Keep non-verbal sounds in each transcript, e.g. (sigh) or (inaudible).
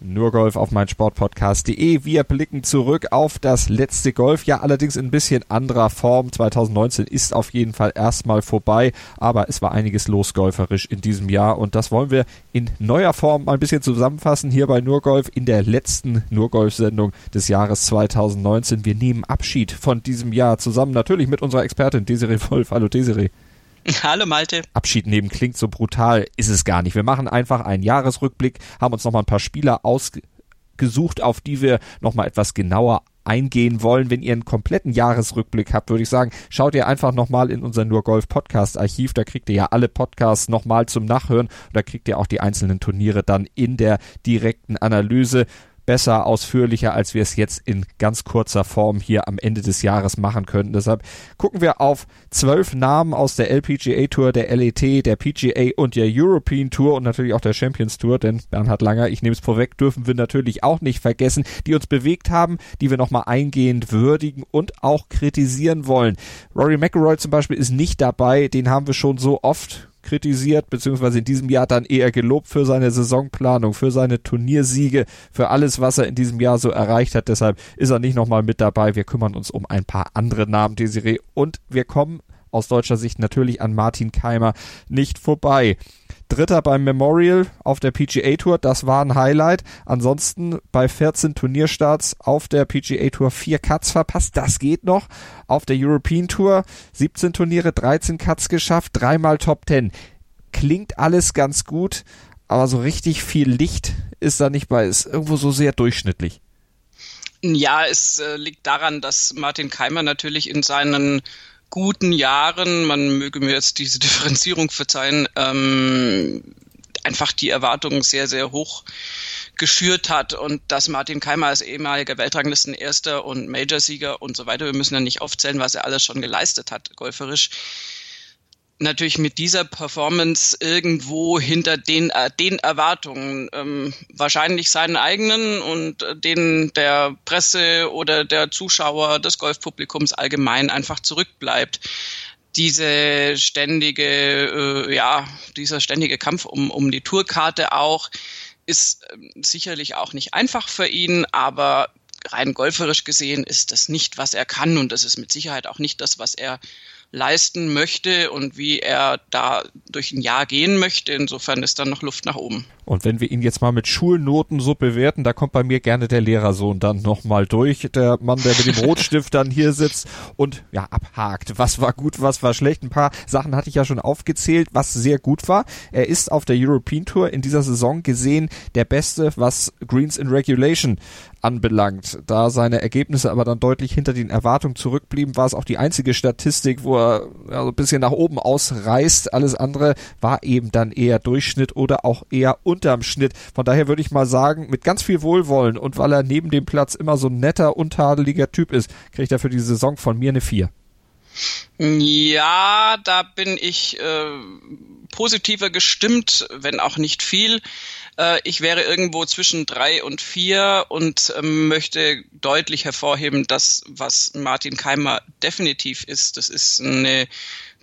nur Golf auf mein Sportpodcast.de. Wir blicken zurück auf das letzte Golfjahr, allerdings in ein bisschen anderer Form. 2019 ist auf jeden Fall erstmal vorbei, aber es war einiges los golferisch in diesem Jahr und das wollen wir in neuer Form mal ein bisschen zusammenfassen hier bei Nur Golf in der letzten Nur Golf Sendung des Jahres 2019. Wir nehmen Abschied von diesem Jahr zusammen natürlich mit unserer Expertin Desiree Wolf. Hallo Desiree. (laughs) Hallo Malte. Abschied nehmen klingt so brutal, ist es gar nicht. Wir machen einfach einen Jahresrückblick, haben uns nochmal ein paar Spieler ausgesucht, auf die wir nochmal etwas genauer eingehen wollen. Wenn ihr einen kompletten Jahresrückblick habt, würde ich sagen, schaut ihr einfach nochmal in unser Nur Golf Podcast Archiv. Da kriegt ihr ja alle Podcasts nochmal zum Nachhören. Und da kriegt ihr auch die einzelnen Turniere dann in der direkten Analyse besser, ausführlicher, als wir es jetzt in ganz kurzer Form hier am Ende des Jahres machen könnten. Deshalb gucken wir auf zwölf Namen aus der LPGA Tour, der LET, der PGA und der European Tour und natürlich auch der Champions Tour, denn Bernhard Langer, ich nehme es vorweg, dürfen wir natürlich auch nicht vergessen, die uns bewegt haben, die wir nochmal eingehend würdigen und auch kritisieren wollen. Rory McIlroy zum Beispiel ist nicht dabei, den haben wir schon so oft kritisiert, beziehungsweise in diesem Jahr dann eher gelobt für seine Saisonplanung, für seine Turniersiege, für alles, was er in diesem Jahr so erreicht hat. Deshalb ist er nicht nochmal mit dabei. Wir kümmern uns um ein paar andere Namen, Desiree, und wir kommen aus deutscher Sicht natürlich an Martin Keimer nicht vorbei. Dritter beim Memorial auf der PGA Tour, das war ein Highlight. Ansonsten bei 14 Turnierstarts auf der PGA Tour vier Cuts verpasst, das geht noch. Auf der European Tour 17 Turniere, 13 Cuts geschafft, dreimal Top 10. Klingt alles ganz gut, aber so richtig viel Licht ist da nicht bei, ist irgendwo so sehr durchschnittlich. Ja, es äh, liegt daran, dass Martin Keimer natürlich in seinen guten Jahren, man möge mir jetzt diese (laughs) Differenzierung verzeihen, ähm, einfach die Erwartungen sehr, sehr hoch geschürt hat und dass Martin Keimer als ehemaliger Weltranglistenerster und Majorsieger und so weiter, wir müssen ja nicht aufzählen, was er alles schon geleistet hat, golferisch, natürlich mit dieser Performance irgendwo hinter den, äh, den Erwartungen, ähm, wahrscheinlich seinen eigenen und äh, denen der Presse oder der Zuschauer des Golfpublikums allgemein einfach zurückbleibt. Diese ständige, äh, ja, dieser ständige Kampf um, um die Tourkarte auch ist äh, sicherlich auch nicht einfach für ihn, aber rein golferisch gesehen ist das nicht, was er kann und das ist mit Sicherheit auch nicht das, was er leisten möchte und wie er da durch ein Jahr gehen möchte. Insofern ist dann noch Luft nach oben. Und wenn wir ihn jetzt mal mit Schulnoten so bewerten, da kommt bei mir gerne der Lehrersohn dann nochmal durch. Der Mann, der mit dem Rotstift dann hier sitzt und ja, abhakt. Was war gut, was war schlecht. Ein paar Sachen hatte ich ja schon aufgezählt, was sehr gut war. Er ist auf der European Tour in dieser Saison gesehen der Beste, was Greens in Regulation anbelangt. Da seine Ergebnisse aber dann deutlich hinter den Erwartungen zurückblieben, war es auch die einzige Statistik, wo er ja, so ein bisschen nach oben ausreißt. Alles andere war eben dann eher Durchschnitt oder auch eher unterm Schnitt. Von daher würde ich mal sagen, mit ganz viel Wohlwollen und weil er neben dem Platz immer so ein netter, untadeliger Typ ist, kriegt er für die Saison von mir eine 4. Ja, da bin ich äh, positiver gestimmt, wenn auch nicht viel. Äh, ich wäre irgendwo zwischen drei und vier und ähm, möchte deutlich hervorheben, dass was Martin Keimer definitiv ist, das ist eine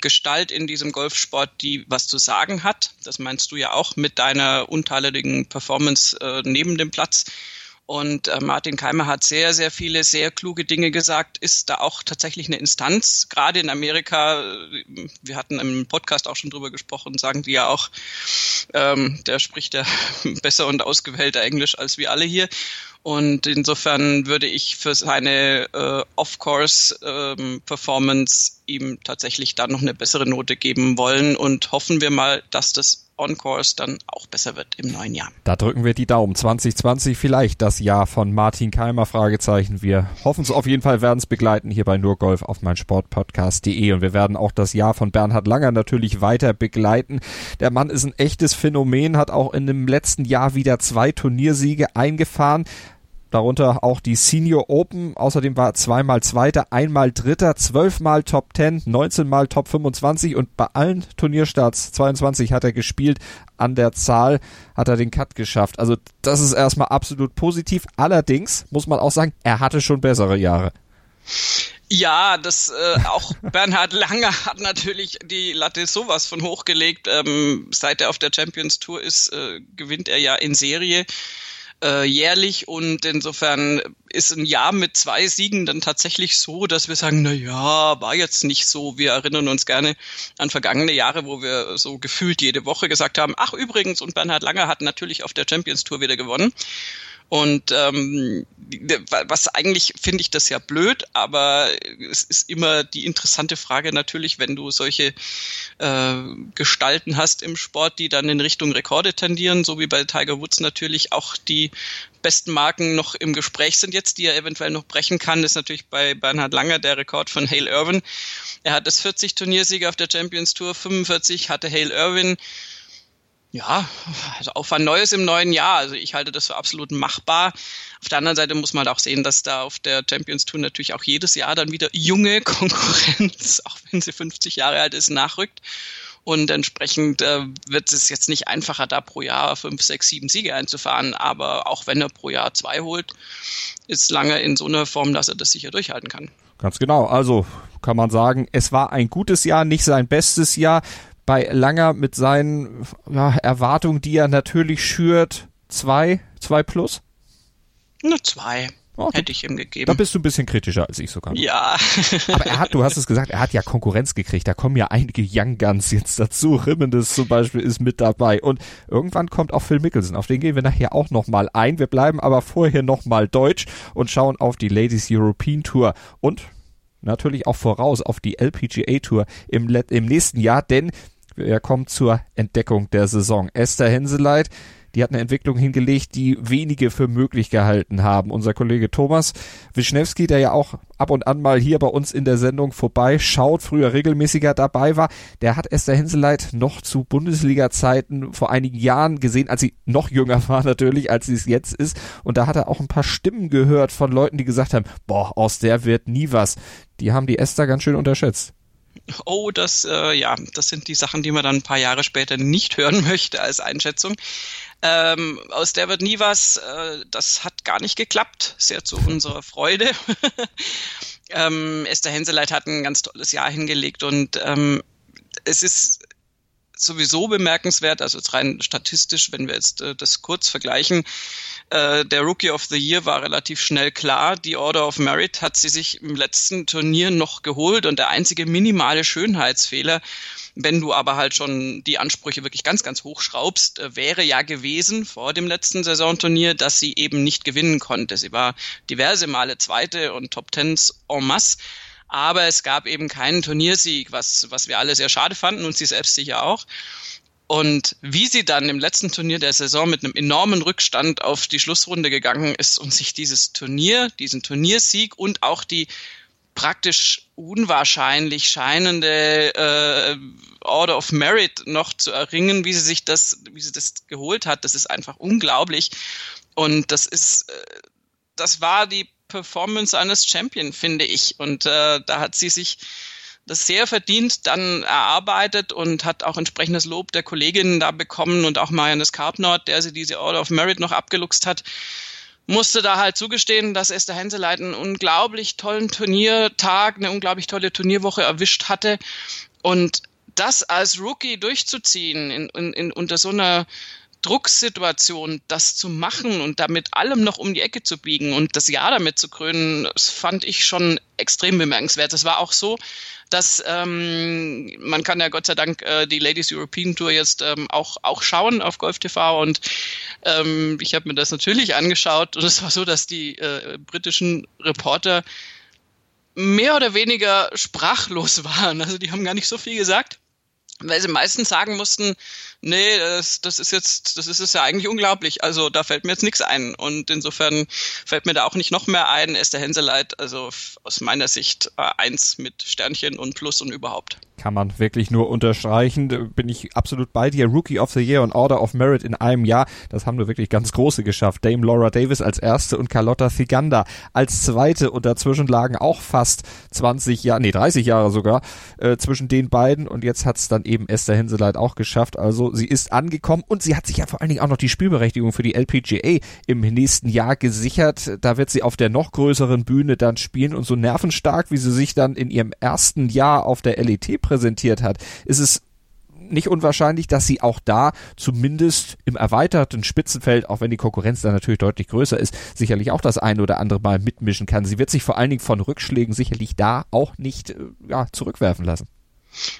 Gestalt in diesem Golfsport, die was zu sagen hat. Das meinst du ja auch mit deiner untadeligen Performance äh, neben dem Platz. Und äh, Martin Keimer hat sehr, sehr viele sehr kluge Dinge gesagt, ist da auch tatsächlich eine Instanz. Gerade in Amerika, äh, wir hatten im Podcast auch schon drüber gesprochen, sagen die ja auch, ähm, der spricht ja (laughs) besser und ausgewählter Englisch als wir alle hier. Und insofern würde ich für seine äh, Off-Course-Performance ähm, ihm tatsächlich dann noch eine bessere Note geben wollen und hoffen wir mal, dass das On-Course dann auch besser wird im neuen Jahr. Da drücken wir die Daumen. 2020 vielleicht das Jahr von Martin Keimer, Fragezeichen. Wir hoffen es auf jeden Fall, werden es begleiten hier bei Nur Golf auf mein Sportpodcast.de und wir werden auch das Jahr von Bernhard Langer natürlich weiter begleiten. Der Mann ist ein echtes Phänomen, hat auch in dem letzten Jahr wieder zwei Turniersiege eingefahren darunter auch die Senior Open. Außerdem war er zweimal Zweiter, einmal Dritter, zwölfmal Top 10, 19 mal Top 25 und bei allen Turnierstarts 22 hat er gespielt. An der Zahl hat er den Cut geschafft. Also das ist erstmal absolut positiv. Allerdings muss man auch sagen, er hatte schon bessere Jahre. Ja, das äh, auch (laughs) Bernhard Langer hat natürlich die Latte sowas von hochgelegt. Ähm, seit er auf der Champions Tour ist, äh, gewinnt er ja in Serie äh, jährlich und insofern ist ein Jahr mit zwei Siegen dann tatsächlich so, dass wir sagen, na ja, war jetzt nicht so. Wir erinnern uns gerne an vergangene Jahre, wo wir so gefühlt jede Woche gesagt haben, ach übrigens, und Bernhard Langer hat natürlich auf der Champions Tour wieder gewonnen. Und ähm, was eigentlich finde ich das ja blöd, aber es ist immer die interessante Frage natürlich, wenn du solche äh, Gestalten hast im Sport, die dann in Richtung Rekorde tendieren, so wie bei Tiger Woods natürlich auch die besten Marken noch im Gespräch sind jetzt, die er eventuell noch brechen kann, ist natürlich bei Bernhard Langer der Rekord von Hale Irwin. Er hat das 40 Turniersieger auf der Champions Tour, 45 hatte Hale Irwin ja, also auch was Neues im neuen Jahr. Also ich halte das für absolut machbar. Auf der anderen Seite muss man auch sehen, dass da auf der Champions Tour natürlich auch jedes Jahr dann wieder junge (laughs) Konkurrenz, auch wenn sie 50 Jahre alt ist, nachrückt. Und entsprechend äh, wird es jetzt nicht einfacher, da pro Jahr fünf, sechs, sieben Siege einzufahren. Aber auch wenn er pro Jahr zwei holt, ist lange in so einer Form, dass er das sicher durchhalten kann. Ganz genau. Also kann man sagen, es war ein gutes Jahr, nicht sein bestes Jahr bei Langer mit seinen ja, Erwartungen, die er natürlich schürt, zwei, zwei plus? Nur zwei. Oh, hätte ich ihm gegeben. Da bist du ein bisschen kritischer als ich sogar. Ja. (laughs) Aber er hat, du hast es gesagt, er hat ja Konkurrenz gekriegt. Da kommen ja einige Young Guns jetzt dazu. Rimmendes zum Beispiel ist mit dabei. Und irgendwann kommt auch Phil Mickelson. Auf den gehen wir nachher auch nochmal ein. Wir bleiben aber vorher nochmal deutsch und schauen auf die Ladies European Tour. Und natürlich auch voraus auf die LPGA Tour im, im nächsten Jahr, denn er kommt zur Entdeckung der Saison. Esther Henseleit, die hat eine Entwicklung hingelegt, die wenige für möglich gehalten haben. Unser Kollege Thomas Wischnewski, der ja auch ab und an mal hier bei uns in der Sendung vorbeischaut, früher regelmäßiger dabei war, der hat Esther Henseleit noch zu Bundesliga-Zeiten vor einigen Jahren gesehen, als sie noch jünger war natürlich, als sie es jetzt ist. Und da hat er auch ein paar Stimmen gehört von Leuten, die gesagt haben, boah, aus der wird nie was. Die haben die Esther ganz schön unterschätzt oh, das, äh, ja, das sind die Sachen, die man dann ein paar Jahre später nicht hören (laughs) möchte als Einschätzung. Ähm, aus der wird nie was. Äh, das hat gar nicht geklappt, sehr zu (laughs) unserer Freude. (laughs) ähm, Esther Henseleit hat ein ganz tolles Jahr hingelegt und ähm, es ist sowieso bemerkenswert, also rein statistisch, wenn wir jetzt äh, das kurz vergleichen, äh, der Rookie of the Year war relativ schnell klar. Die Order of Merit hat sie sich im letzten Turnier noch geholt und der einzige minimale Schönheitsfehler, wenn du aber halt schon die Ansprüche wirklich ganz, ganz hoch schraubst, äh, wäre ja gewesen vor dem letzten Saisonturnier, dass sie eben nicht gewinnen konnte. Sie war diverse Male Zweite und Top Tens en masse aber es gab eben keinen Turniersieg, was, was wir alle sehr schade fanden und sie selbst sicher auch. Und wie sie dann im letzten Turnier der Saison mit einem enormen Rückstand auf die Schlussrunde gegangen ist und sich dieses Turnier, diesen Turniersieg und auch die praktisch unwahrscheinlich scheinende äh, Order of Merit noch zu erringen, wie sie sich das, wie sie das geholt hat, das ist einfach unglaublich. Und das ist, äh, das war die Performance eines Champion, finde ich. Und äh, da hat sie sich das sehr verdient dann erarbeitet und hat auch entsprechendes Lob der Kolleginnen da bekommen und auch Marianne Skarpnord, der sie diese Order of Merit noch abgeluchst hat, musste da halt zugestehen, dass Esther Henseleit einen unglaublich tollen Turniertag, eine unglaublich tolle Turnierwoche erwischt hatte und das als Rookie durchzuziehen in, in, in unter so einer Drucksituation, das zu machen und damit allem noch um die Ecke zu biegen und das Jahr damit zu krönen, das fand ich schon extrem bemerkenswert. Das war auch so, dass ähm, man kann ja Gott sei Dank äh, die Ladies European Tour jetzt ähm, auch, auch schauen auf Golf TV und ähm, ich habe mir das natürlich angeschaut und es war so, dass die äh, britischen Reporter mehr oder weniger sprachlos (laughs) waren. Also die haben gar nicht so viel gesagt weil sie meistens sagen mussten, nee, das, das ist jetzt, das ist es ja eigentlich unglaublich. Also da fällt mir jetzt nichts ein. Und insofern fällt mir da auch nicht noch mehr ein. Esther Henseleit, also aus meiner Sicht äh, eins mit Sternchen und Plus und überhaupt. kann man wirklich nur unterstreichen. Bin ich absolut bei dir. Rookie of the Year und Order of Merit in einem Jahr. Das haben wir wirklich ganz große geschafft. Dame Laura Davis als erste und Carlotta Thiganda als zweite. Und dazwischen lagen auch fast 20 Jahre, nee, 30 Jahre sogar, äh, zwischen den beiden. Und jetzt hat es dann eben Esther Hinseleit auch geschafft. Also sie ist angekommen und sie hat sich ja vor allen Dingen auch noch die Spielberechtigung für die LPGA im nächsten Jahr gesichert. Da wird sie auf der noch größeren Bühne dann spielen und so nervenstark, wie sie sich dann in ihrem ersten Jahr auf der LET präsentiert hat, ist es nicht unwahrscheinlich, dass sie auch da zumindest im erweiterten Spitzenfeld, auch wenn die Konkurrenz da natürlich deutlich größer ist, sicherlich auch das eine oder andere Mal mitmischen kann. Sie wird sich vor allen Dingen von Rückschlägen sicherlich da auch nicht äh, ja, zurückwerfen lassen.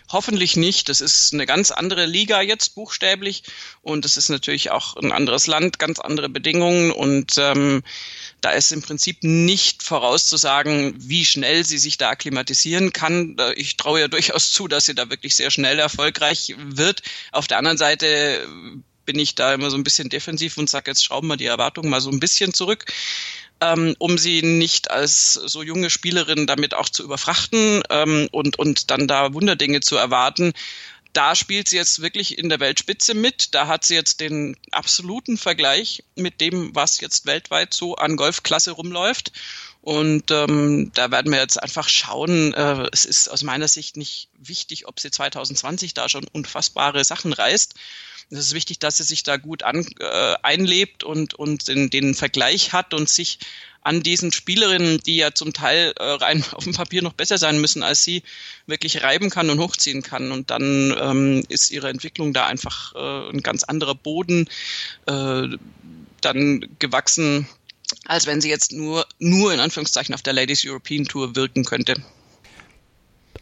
Hoffentlich nicht. Das ist eine ganz andere Liga jetzt buchstäblich und es ist natürlich auch ein anderes Land, ganz andere Bedingungen und ähm, da ist im Prinzip nicht vorauszusagen, wie schnell sie sich da akklimatisieren kann. Ich traue ja durchaus zu, dass sie da wirklich sehr schnell erfolgreich wird. Auf der anderen Seite bin ich da immer so ein bisschen defensiv und sage, jetzt schrauben wir die Erwartungen mal so ein bisschen zurück ähm, um sie nicht als so junge Spielerin damit auch zu überfrachten ähm, und, und dann da Wunderdinge zu erwarten. Da spielt sie jetzt wirklich in der Weltspitze mit. Da hat sie jetzt den absoluten Vergleich mit dem, was jetzt weltweit so an Golfklasse rumläuft. Und ähm, da werden wir jetzt einfach schauen. Äh, es ist aus meiner Sicht nicht wichtig, ob sie 2020 da schon unfassbare Sachen reißt. Es ist wichtig, dass sie sich da gut an, äh, einlebt und, und den, den Vergleich hat und sich an diesen Spielerinnen, die ja zum Teil äh, rein (laughs) auf dem Papier noch besser sein müssen als sie, wirklich reiben kann und hochziehen kann. Und dann ähm, ist ihre Entwicklung da einfach äh, ein ganz anderer Boden äh, dann gewachsen, als wenn sie jetzt nur, nur in Anführungszeichen auf der Ladies European Tour wirken könnte.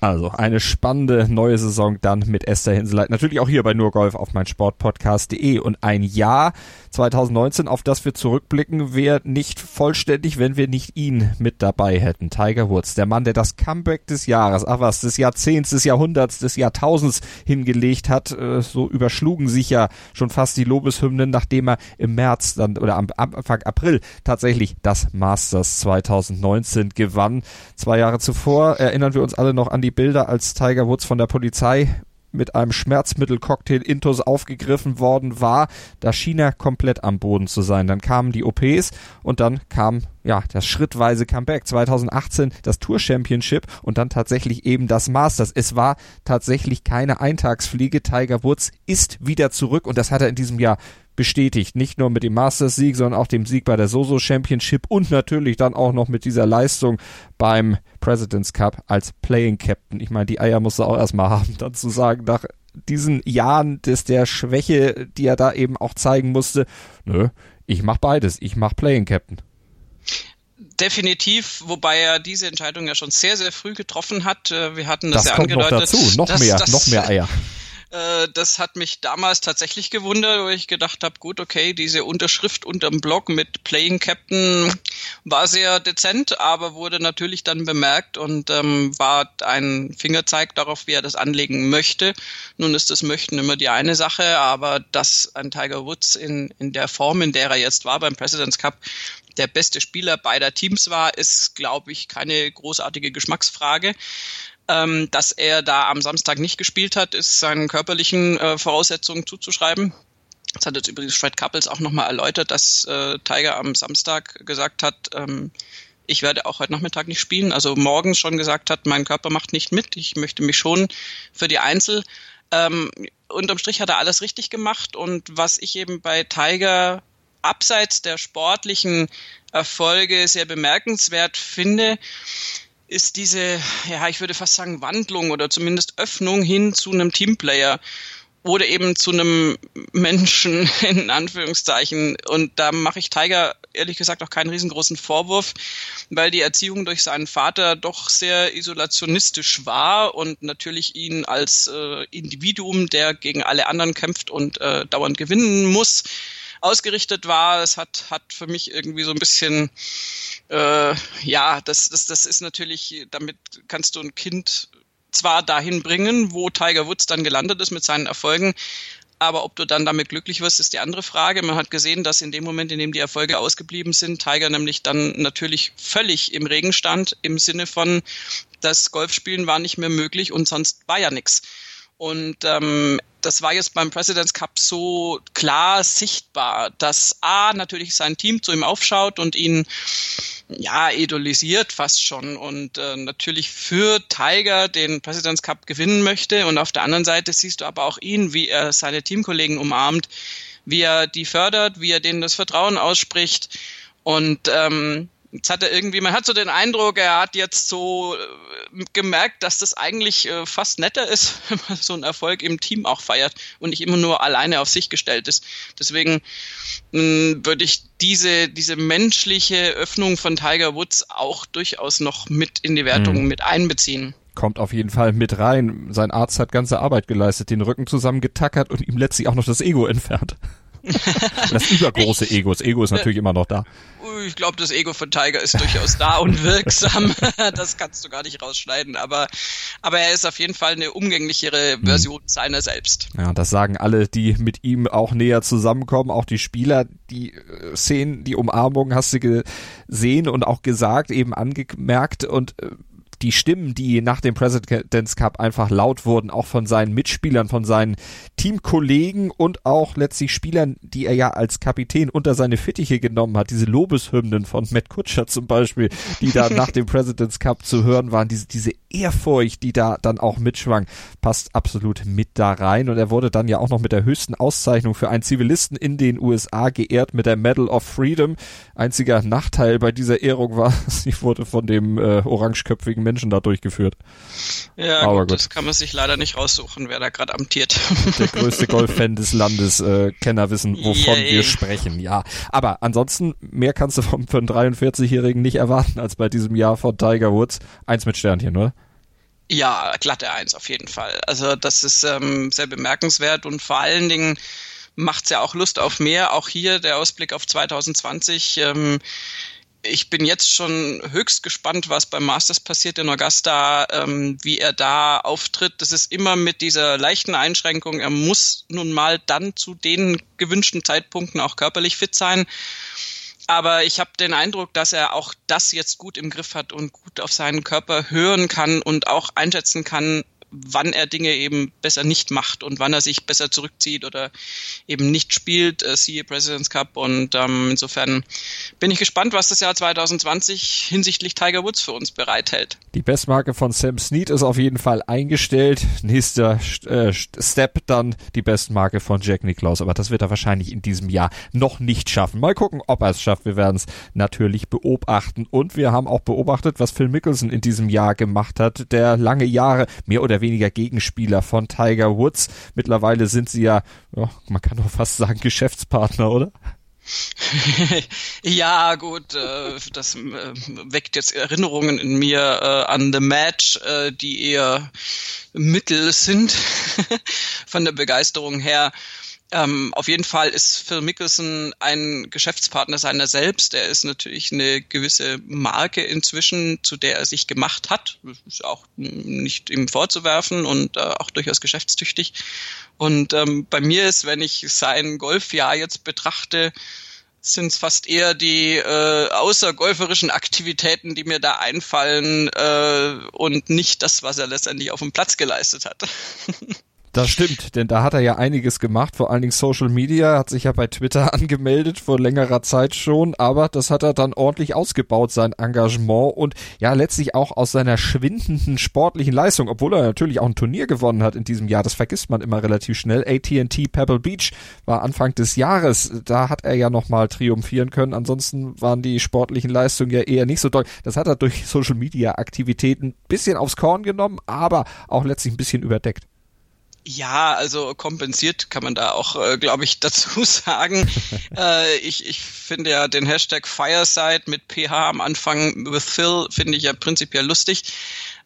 Also eine spannende neue Saison dann mit Esther Hinseleit. Natürlich auch hier bei nur Golf auf mein Sportpodcast.de. Und ein Jahr 2019, auf das wir zurückblicken, wäre nicht vollständig, wenn wir nicht ihn mit dabei hätten. Tiger Woods, der Mann, der das Comeback des Jahres, ach was, des Jahrzehnts, des Jahrhunderts, des Jahrtausends hingelegt hat. Äh, so überschlugen sich ja schon fast die Lobeshymnen, nachdem er im März dann oder am Anfang April tatsächlich das Masters 2019 gewann. Zwei Jahre zuvor erinnern wir uns alle noch an die Bilder, als Tiger Woods von der Polizei mit einem Schmerzmittelcocktail Intus aufgegriffen worden war. Da schien er komplett am Boden zu sein. Dann kamen die OPs und dann kam ja das schrittweise Comeback. 2018 das Tour Championship und dann tatsächlich eben das Masters. Es war tatsächlich keine Eintagsfliege. Tiger Woods ist wieder zurück und das hat er in diesem Jahr bestätigt. Nicht nur mit dem Masters-Sieg, sondern auch dem Sieg bei der Soso Championship und natürlich dann auch noch mit dieser Leistung beim President's Cup als Playing Captain. Ich meine, die Eier musst du auch erstmal (laughs) haben, dann zu sagen, nach diesen Jahren des der Schwäche, die er da eben auch zeigen musste, nö, ich mach beides. Ich mach Playing Captain. Definitiv, wobei er diese Entscheidung ja schon sehr, sehr früh getroffen hat. Äh, wir hatten das, das ja angedeutet. Noch dazu, noch mehr, dass, noch mehr Eier. (laughs) Äh, das hat mich damals tatsächlich gewundert, wo ich gedacht habe, gut, okay, diese Unterschrift unterm Blog mit Playing Captain war sehr dezent, aber wurde natürlich dann bemerkt und ähm, war ein Fingerzeig darauf, wie er das anlegen möchte. Nun ist das Möchten immer die eine Sache, aber dass ein Tiger Woods in, in der Form, in der er jetzt war beim President's Cup, der beste Spieler beider Teams war, ist, glaube ich, keine großartige Geschmacksfrage. Ähm, dass er da am Samstag nicht gespielt hat, ist seinen körperlichen äh, Voraussetzungen zuzuschreiben. Das hat jetzt übrigens Fred Couples auch nochmal erläutert, dass äh, Tiger am Samstag gesagt hat, ähm, ich werde auch heute Nachmittag nicht spielen. Also morgens schon gesagt hat, mein Körper macht nicht mit. Ich möchte mich schon für die Einzel. Ähm, unterm Strich hat er alles richtig gemacht. Und was ich eben bei Tiger abseits der sportlichen Erfolge sehr bemerkenswert finde, ist diese, ja, ich würde fast sagen, Wandlung oder zumindest Öffnung hin zu einem Teamplayer oder eben zu einem Menschen (laughs) in Anführungszeichen. Und da mache ich Tiger ehrlich gesagt auch keinen riesengroßen Vorwurf, weil die Erziehung durch seinen Vater doch sehr isolationistisch war und natürlich ihn als äh, Individuum, der gegen alle anderen kämpft und äh, dauernd gewinnen muss, ausgerichtet war. Es hat, hat für mich irgendwie so ein bisschen, äh, ja, das, das, das ist natürlich, damit kannst du ein Kind zwar dahin bringen, wo Tiger Woods dann gelandet ist mit seinen Erfolgen, aber ob du dann damit glücklich wirst, ist die andere Frage. Man hat gesehen, dass in dem Moment, in dem die Erfolge ausgeblieben sind, Tiger nämlich dann natürlich völlig im Regen stand, im Sinne von, das Golfspielen war nicht mehr möglich und sonst war ja nichts. Und ähm, das war jetzt beim President's Cup so klar sichtbar, dass A natürlich sein Team zu ihm aufschaut und ihn ja idolisiert fast schon und äh, natürlich für Tiger den President's Cup gewinnen möchte und auf der anderen Seite siehst du aber auch ihn, wie er seine Teamkollegen umarmt, wie er die fördert, wie er denen das Vertrauen ausspricht und ähm, Jetzt hat er irgendwie, man hat so den Eindruck, er hat jetzt so äh, gemerkt, dass das eigentlich äh, fast netter ist, (laughs) wenn man so einen Erfolg im Team auch feiert und nicht immer nur alleine auf sich gestellt ist. Deswegen hm, würde ich diese, diese menschliche Öffnung von Tiger Woods auch durchaus noch mit in die Wertung mhm. mit einbeziehen kommt auf jeden Fall mit rein. Sein Arzt hat ganze Arbeit geleistet, den Rücken zusammengetackert und ihm letztlich auch noch das Ego entfernt. (laughs) das übergroße Ego. Das Ego ist natürlich immer noch da. Ich glaube, das Ego von Tiger ist durchaus da und (laughs) wirksam. (laughs) das kannst du gar nicht rausschneiden. Aber, aber er ist auf jeden Fall eine umgänglichere hm. Version hm. seiner selbst. Ja, das sagen alle, die mit ihm auch näher zusammenkommen. Auch die Spieler, die äh, Szenen, die Umarmung hast du gesehen und auch gesagt, eben angemerkt. Und äh, die Stimmen, die nach dem President's Cup einfach laut wurden, auch von seinen Mitspielern, von seinen Teamkollegen und auch letztlich Spielern, die er ja als Kapitän unter seine Fittiche genommen hat. Diese Lobeshymnen von Matt Kutscher zum Beispiel, die da (laughs) nach dem President's Cup zu hören waren, diese, diese Ehrfurcht, die da dann auch mitschwang, passt absolut mit da rein. Und er wurde dann ja auch noch mit der höchsten Auszeichnung für einen Zivilisten in den USA geehrt mit der Medal of Freedom. Einziger Nachteil bei dieser Ehrung war, (laughs) sie wurde von dem äh, orangeköpfigen Menschen da durchgeführt. Ja, Aber gut, gut. das kann man sich leider nicht raussuchen, wer da gerade amtiert. (laughs) Der größte Golffan des Landes, äh, Kenner wissen, wovon Yay. wir sprechen, ja. Aber ansonsten, mehr kannst du vom, einen 43-Jährigen nicht erwarten als bei diesem Jahr von Tiger Woods. Eins mit Sternchen, oder? Ja, glatte Eins auf jeden Fall. Also das ist ähm, sehr bemerkenswert und vor allen Dingen macht es ja auch Lust auf mehr. Auch hier der Ausblick auf 2020. Ähm, ich bin jetzt schon höchst gespannt, was beim Masters passiert in Augusta, ähm, wie er da auftritt. Das ist immer mit dieser leichten Einschränkung. Er muss nun mal dann zu den gewünschten Zeitpunkten auch körperlich fit sein. Aber ich habe den Eindruck, dass er auch das jetzt gut im Griff hat und gut auf seinen Körper hören kann und auch einschätzen kann, wann er Dinge eben besser nicht macht und wann er sich besser zurückzieht oder eben nicht spielt, äh, siehe President's Cup. Und ähm, insofern bin ich gespannt, was das Jahr 2020 hinsichtlich Tiger Woods für uns bereithält. Die Bestmarke von Sam Snead ist auf jeden Fall eingestellt. Nächster äh, Step dann die Bestmarke von Jack Nicklaus. Aber das wird er wahrscheinlich in diesem Jahr noch nicht schaffen. Mal gucken, ob er es schafft. Wir werden es natürlich beobachten. Und wir haben auch beobachtet, was Phil Mickelson in diesem Jahr gemacht hat, der lange Jahre mehr oder weniger Gegenspieler von Tiger Woods. Mittlerweile sind sie ja, ja man kann doch fast sagen, Geschäftspartner, oder? (laughs) ja, gut, äh, das äh, weckt jetzt Erinnerungen in mir äh, an The Match, äh, die eher mittel sind (laughs) von der Begeisterung her. Ähm, auf jeden Fall ist Phil Mickelson ein Geschäftspartner seiner selbst. Er ist natürlich eine gewisse Marke inzwischen, zu der er sich gemacht hat. Ist auch nicht ihm vorzuwerfen und äh, auch durchaus geschäftstüchtig. Und ähm, bei mir ist, wenn ich sein Golfjahr jetzt betrachte, sind es fast eher die äh, außergolferischen Aktivitäten, die mir da einfallen äh, und nicht das, was er letztendlich auf dem Platz geleistet hat. (laughs) Das stimmt, denn da hat er ja einiges gemacht, vor allen Dingen Social Media, hat sich ja bei Twitter (laughs) angemeldet vor längerer Zeit schon, aber das hat er dann ordentlich ausgebaut, sein Engagement und ja letztlich auch aus seiner schwindenden sportlichen Leistung, obwohl er natürlich auch ein Turnier gewonnen hat in diesem Jahr, das vergisst man immer relativ schnell. AT&T Pebble Beach war Anfang des Jahres, da hat er ja nochmal triumphieren können, ansonsten waren die sportlichen Leistungen ja eher nicht so doll. Das hat er durch Social Media Aktivitäten bisschen aufs Korn genommen, aber auch letztlich ein bisschen überdeckt. Ja, also kompensiert kann man da auch, äh, glaube ich, (laughs) dazu sagen. äh, ich, ich finde ja den Hashtag Fireside mit PH am Anfang with Phil finde ich ja prinzipiell lustig.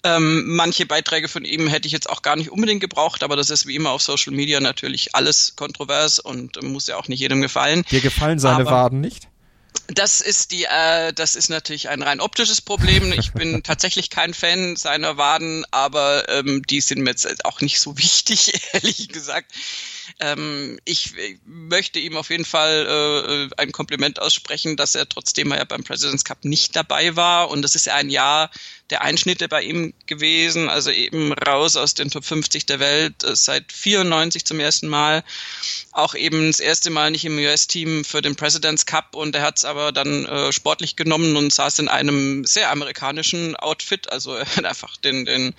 Ähm, manche Beiträge von ihm hätte ich jetzt auch gar nicht unbedingt gebraucht, aber das ist wie immer auf Social Media natürlich alles kontrovers und muss ja auch nicht jedem gefallen. Dir gefallen seine aber, Waden nicht? Das ist die, äh, das ist natürlich ein rein optisches Problem. Ich bin (laughs) tatsächlich kein Fan seiner Waden, aber ähm, die sind mir jetzt auch nicht so wichtig, (laughs) ehrlich gesagt. Ähm, ich, ich, möchte ihm auf jeden Fall äh, ein Kompliment aussprechen, dass er trotzdem er ja beim President's Cup nicht dabei war. Und das ist ja ein Jahr der Einschnitte bei ihm gewesen. Also eben raus aus den Top 50 der Welt äh, seit 94 zum ersten Mal. Auch eben das erste Mal nicht im US-Team für den President's Cup. Und er hat es aber dann äh, sportlich genommen und saß in einem sehr amerikanischen Outfit. Also er hat einfach den, den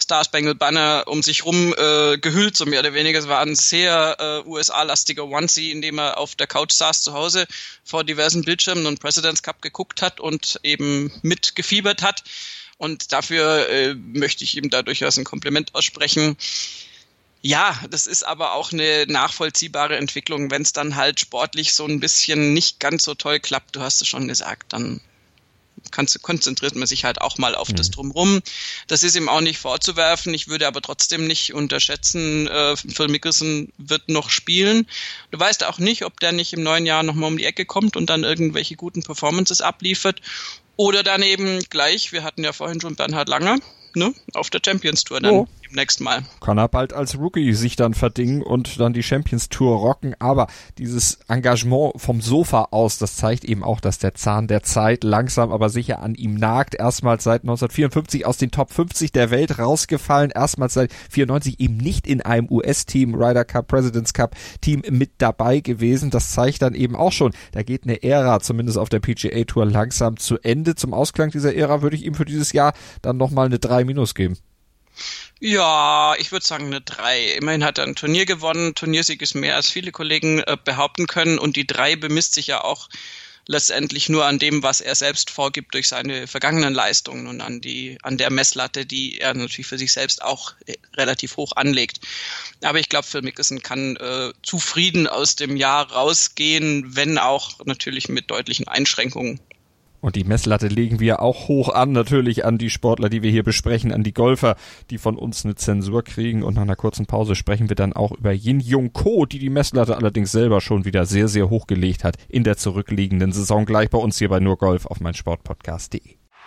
Star Spangled Banner um sich rum äh, gehüllt, so mehr oder weniger. Es war ein sehr äh, USA-lastiger Onesie, in dem er auf der Couch saß zu Hause vor diversen Bildschirmen und President's Cup geguckt hat und eben mitgefiebert hat. Und dafür äh, möchte ich ihm da durchaus ein Kompliment aussprechen. Ja, das ist aber auch eine nachvollziehbare Entwicklung, wenn es dann halt sportlich so ein bisschen nicht ganz so toll klappt. Du hast es schon gesagt, dann konzentriert man sich halt auch mal auf mhm. das Drumrum. Das ist ihm auch nicht vorzuwerfen. Ich würde aber trotzdem nicht unterschätzen, äh, Phil Mickelson wird noch spielen. Du weißt auch nicht, ob der nicht im neuen Jahr nochmal um die Ecke kommt und dann irgendwelche guten Performances abliefert. Oder daneben gleich, wir hatten ja vorhin schon Bernhard Langer, ne, auf der Champions Tour dann. Oh demnächst mal. Kann er bald als Rookie sich dann verdingen und dann die Champions Tour rocken. Aber dieses Engagement vom Sofa aus, das zeigt eben auch, dass der Zahn der Zeit langsam aber sicher an ihm nagt. Erstmals seit 1954 aus den Top 50 der Welt rausgefallen. Erstmals seit 94 eben nicht in einem US-Team, Ryder Cup, President's Cup Team mit dabei gewesen. Das zeigt dann eben auch schon, da geht eine Ära, zumindest auf der PGA Tour, langsam zu Ende. Zum Ausklang dieser Ära würde ich ihm für dieses Jahr dann nochmal eine 3 Minus geben. Ja, ich würde sagen eine 3. Immerhin hat er ein Turnier gewonnen. Turniersieg ist mehr, als viele Kollegen äh, behaupten können. Und die 3 bemisst sich ja auch letztendlich nur an dem, was er selbst vorgibt durch seine vergangenen Leistungen und an die, an der Messlatte, die er natürlich für sich selbst auch äh, relativ hoch anlegt. Aber ich glaube, Phil Mickelson kann äh, zufrieden aus dem Jahr rausgehen, wenn auch natürlich mit deutlichen Einschränkungen. Und die Messlatte legen wir auch hoch an, natürlich an die Sportler, die wir hier besprechen, an die Golfer, die von uns eine Zensur kriegen. Und nach einer kurzen Pause sprechen wir dann auch über Yin Jung Ko, die die Messlatte allerdings selber schon wieder sehr, sehr hochgelegt hat in der zurückliegenden Saison. Gleich bei uns hier bei nur Golf auf meinsportpodcast.de.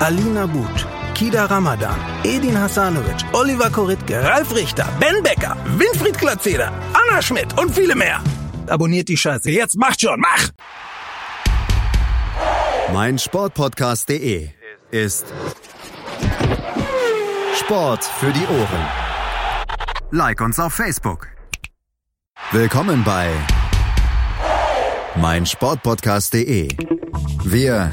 Alina But, Kida Ramadan, Edin Hasanovic, Oliver Koritke, Ralf Richter, Ben Becker, Winfried Glatzeder, Anna Schmidt und viele mehr. Abonniert die Scheiße. Jetzt macht schon, mach! Mein Sportpodcast.de ist Sport für die Ohren. Like uns auf Facebook. Willkommen bei mein Sportpodcast.de. Wir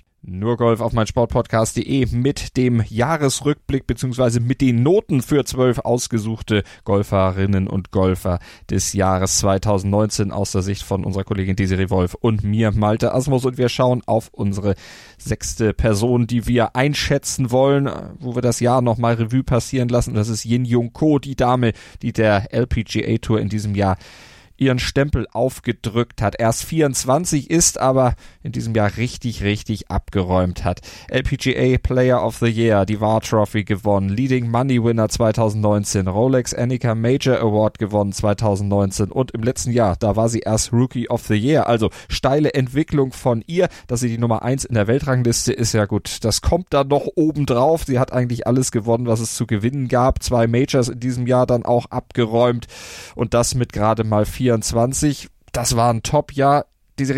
Nur Golf auf mein Sportpodcast.de mit dem Jahresrückblick beziehungsweise mit den Noten für zwölf ausgesuchte Golferinnen und Golfer des Jahres 2019 aus der Sicht von unserer Kollegin Desiree Wolf und mir, Malte Asmus. Und wir schauen auf unsere sechste Person, die wir einschätzen wollen, wo wir das Jahr nochmal Revue passieren lassen. Das ist Yin Jung Ko, die Dame, die der LPGA Tour in diesem Jahr ihren Stempel aufgedrückt hat. Erst 24 ist, aber in diesem Jahr richtig, richtig abgeräumt hat. LPGA Player of the Year, die VAR Trophy gewonnen, Leading Money Winner 2019, Rolex Annika Major Award gewonnen 2019 und im letzten Jahr, da war sie erst Rookie of the Year. Also steile Entwicklung von ihr, dass sie die Nummer 1 in der Weltrangliste ist ja gut. Das kommt dann noch oben drauf. Sie hat eigentlich alles gewonnen, was es zu gewinnen gab. Zwei Majors in diesem Jahr dann auch abgeräumt und das mit gerade mal 24. Das war ein Top-Jahr.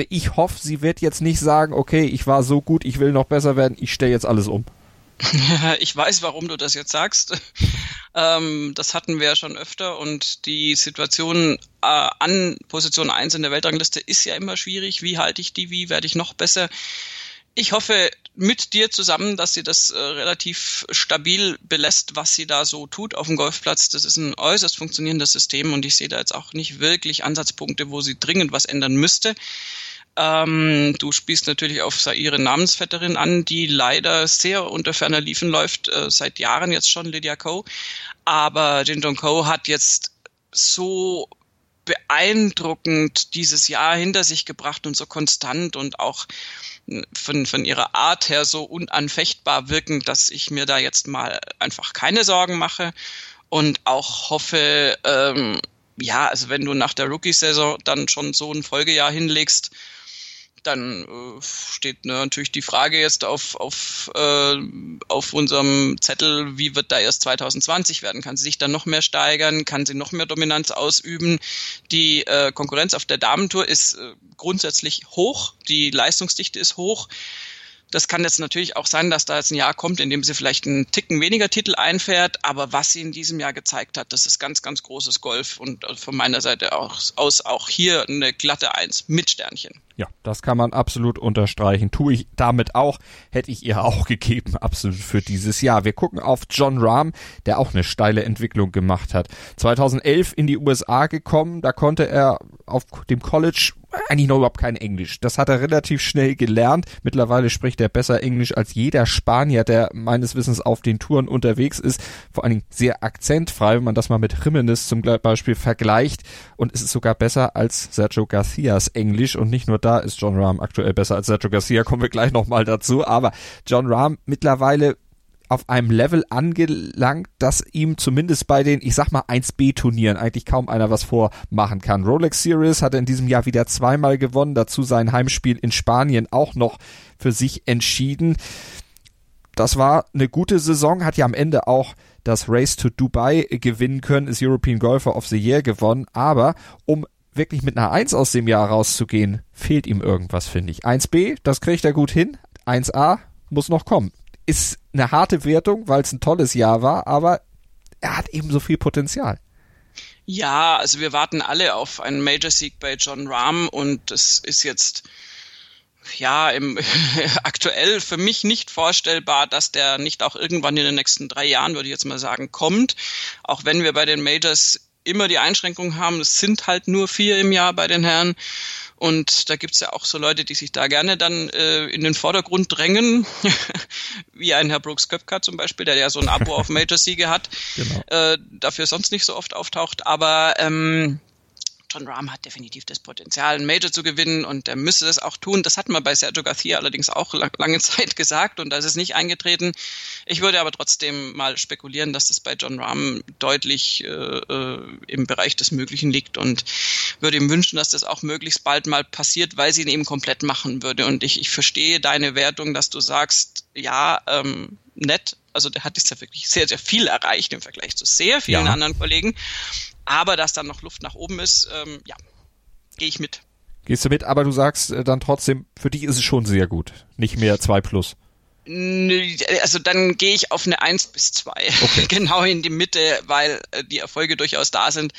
Ich hoffe, sie wird jetzt nicht sagen, okay, ich war so gut, ich will noch besser werden, ich stelle jetzt alles um. (laughs) ich weiß, warum du das jetzt sagst. (laughs) ähm, das hatten wir ja schon öfter und die Situation äh, an Position 1 in der Weltrangliste ist ja immer schwierig. Wie halte ich die? Wie werde ich noch besser? Ich hoffe mit dir zusammen, dass sie das äh, relativ stabil belässt, was sie da so tut auf dem Golfplatz. Das ist ein äußerst funktionierendes System und ich sehe da jetzt auch nicht wirklich Ansatzpunkte, wo sie dringend was ändern müsste. Ähm, du spielst natürlich auf ihre Namensvetterin an, die leider sehr unter ferner Liefen läuft, äh, seit Jahren jetzt schon, Lydia Ko. Aber Jin Ko hat jetzt so beeindruckend dieses Jahr hinter sich gebracht und so konstant und auch von, von ihrer Art her so unanfechtbar wirkend, dass ich mir da jetzt mal einfach keine Sorgen mache und auch hoffe, ähm, ja, also wenn du nach der Rookie-Saison dann schon so ein Folgejahr hinlegst, dann äh, steht ne, natürlich die Frage jetzt auf, auf, äh, auf unserem Zettel, wie wird da erst 2020 werden? Kann sie sich dann noch mehr steigern? Kann sie noch mehr Dominanz ausüben? Die äh, Konkurrenz auf der Damentour ist äh, grundsätzlich hoch, die Leistungsdichte ist hoch. Das kann jetzt natürlich auch sein, dass da jetzt ein Jahr kommt, in dem sie vielleicht einen Ticken weniger Titel einfährt, aber was sie in diesem Jahr gezeigt hat, das ist ganz, ganz großes Golf und äh, von meiner Seite aus, aus auch hier eine glatte Eins mit Sternchen. Ja, das kann man absolut unterstreichen. Tue ich damit auch, hätte ich ihr auch (laughs) gegeben, absolut für dieses Jahr. Wir gucken auf John Rahm, der auch eine steile Entwicklung gemacht hat. 2011 in die USA gekommen, da konnte er auf dem College eigentlich noch überhaupt kein Englisch. Das hat er relativ schnell gelernt. Mittlerweile spricht er besser Englisch als jeder Spanier, der meines Wissens auf den Touren unterwegs ist. Vor allen Dingen sehr akzentfrei, wenn man das mal mit Jimenez zum Beispiel vergleicht. Und es ist sogar besser als Sergio Garcias Englisch. Und nicht nur da ist John Rahm aktuell besser als Sergio Garcia, kommen wir gleich nochmal dazu. Aber John Rahm mittlerweile auf einem Level angelangt, dass ihm zumindest bei den, ich sag mal, 1B-Turnieren eigentlich kaum einer was vormachen kann. Rolex Series hat er in diesem Jahr wieder zweimal gewonnen, dazu sein Heimspiel in Spanien auch noch für sich entschieden. Das war eine gute Saison, hat ja am Ende auch das Race to Dubai gewinnen können, ist European Golfer of the Year gewonnen, aber um wirklich mit einer 1 aus dem Jahr rauszugehen, fehlt ihm irgendwas, finde ich. 1B, das kriegt er gut hin, 1A muss noch kommen ist eine harte Wertung, weil es ein tolles Jahr war, aber er hat eben so viel Potenzial. Ja, also wir warten alle auf einen Major-Sieg bei John Rahm und das ist jetzt ja im, (laughs) aktuell für mich nicht vorstellbar, dass der nicht auch irgendwann in den nächsten drei Jahren, würde ich jetzt mal sagen, kommt. Auch wenn wir bei den Majors immer die Einschränkung haben, es sind halt nur vier im Jahr bei den Herren. Und da gibt's ja auch so Leute, die sich da gerne dann äh, in den Vordergrund drängen, (laughs) wie ein Herr Brooks Köpker zum Beispiel, der ja so ein Abo auf (laughs) Major-Siege hat, genau. äh, dafür sonst nicht so oft auftaucht. Aber ähm, John Rahm hat definitiv das Potenzial, ein Major zu gewinnen und er müsste das auch tun. Das hat man bei Sergio Garcia allerdings auch lange (laughs) Zeit gesagt und da ist es nicht eingetreten. Ich würde aber trotzdem mal spekulieren, dass das bei John Rahm deutlich äh, äh, im Bereich des Möglichen liegt und würde ihm wünschen, dass das auch möglichst bald mal passiert, weil sie ihn eben komplett machen würde. Und ich, ich verstehe deine Wertung, dass du sagst, ja, ähm, nett, also der hat jetzt ja wirklich sehr, sehr viel erreicht im Vergleich zu sehr vielen ja. anderen Kollegen. Aber dass dann noch Luft nach oben ist, ähm, ja, gehe ich mit. Gehst du mit, aber du sagst äh, dann trotzdem, für dich ist es schon sehr gut. Nicht mehr zwei plus. Also dann gehe ich auf eine eins bis zwei, okay. (laughs) genau in die Mitte, weil äh, die Erfolge durchaus da sind.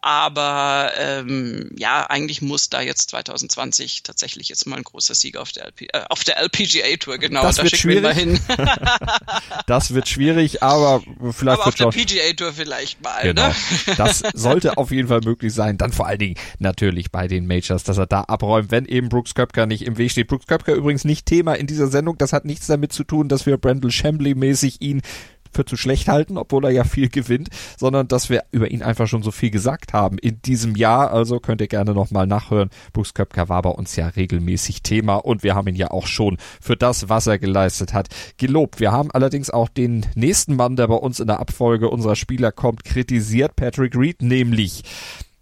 Aber ähm, ja, eigentlich muss da jetzt 2020 tatsächlich jetzt mal ein großer Sieg auf der, LP, äh, auf der LPGA Tour, genau. Das da wird schwierig. hin. (laughs) das wird schwierig, aber vielleicht aber auf der PGA Tour vielleicht mal. Ne? Genau. Ne? das sollte auf jeden Fall möglich sein. Dann vor allen Dingen natürlich bei den Majors, dass er da abräumt, wenn eben Brooks Köpker nicht im Weg steht. Brooks Köpker übrigens nicht Thema in dieser Sendung. Das hat nichts damit zu tun, dass wir Brandel Chambly mäßig ihn für zu schlecht halten, obwohl er ja viel gewinnt, sondern dass wir über ihn einfach schon so viel gesagt haben in diesem Jahr. Also könnt ihr gerne nochmal nachhören. Brooks Köpker war bei uns ja regelmäßig Thema und wir haben ihn ja auch schon für das, was er geleistet hat, gelobt. Wir haben allerdings auch den nächsten Mann, der bei uns in der Abfolge unserer Spieler kommt, kritisiert, Patrick Reed, nämlich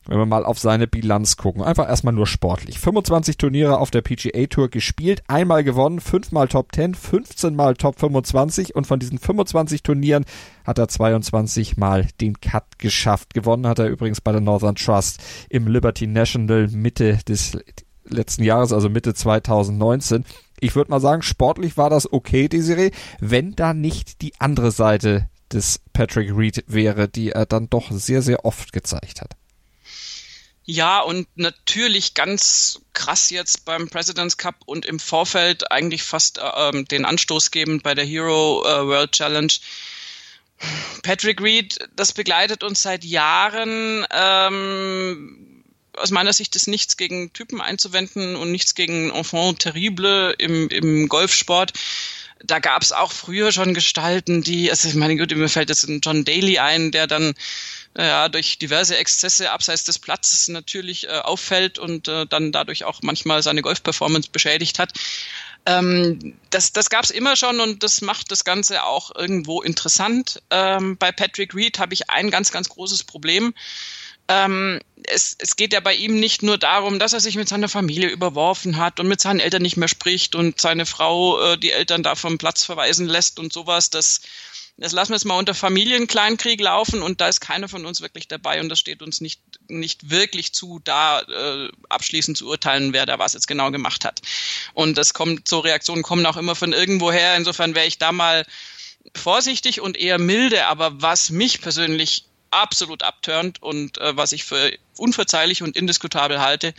wenn wir mal auf seine Bilanz gucken. Einfach erstmal nur sportlich. 25 Turniere auf der PGA Tour gespielt, einmal gewonnen, fünfmal Top 10, 15 mal Top 25 und von diesen 25 Turnieren hat er 22 mal den Cut geschafft. Gewonnen hat er übrigens bei der Northern Trust im Liberty National Mitte des letzten Jahres, also Mitte 2019. Ich würde mal sagen, sportlich war das okay, Desiree, wenn da nicht die andere Seite des Patrick Reed wäre, die er dann doch sehr, sehr oft gezeigt hat. Ja, und natürlich ganz krass jetzt beim President's Cup und im Vorfeld eigentlich fast äh, ähm, den Anstoß geben bei der Hero äh, World Challenge. Patrick Reed, das begleitet uns seit Jahren. Ähm, aus meiner Sicht ist nichts gegen Typen einzuwenden und nichts gegen Enfant terrible im, im Golfsport da gab es auch früher schon Gestalten, die, also meine Güte, mir fällt jetzt ein John Daly ein, der dann ja, durch diverse Exzesse abseits des Platzes natürlich äh, auffällt und äh, dann dadurch auch manchmal seine Golfperformance beschädigt hat. Ähm, das das gab es immer schon und das macht das Ganze auch irgendwo interessant. Ähm, bei Patrick Reed habe ich ein ganz, ganz großes Problem. Ähm, es, es geht ja bei ihm nicht nur darum, dass er sich mit seiner Familie überworfen hat und mit seinen Eltern nicht mehr spricht und seine Frau äh, die Eltern da vom Platz verweisen lässt und sowas. Das, das lassen wir jetzt mal unter Familienkleinkrieg laufen und da ist keiner von uns wirklich dabei und das steht uns nicht, nicht wirklich zu, da äh, abschließend zu urteilen, wer da was jetzt genau gemacht hat. Und das kommt, so Reaktionen kommen auch immer von irgendwoher. Insofern wäre ich da mal vorsichtig und eher milde, aber was mich persönlich absolut abturnt und äh, was ich für unverzeihlich und indiskutabel halte,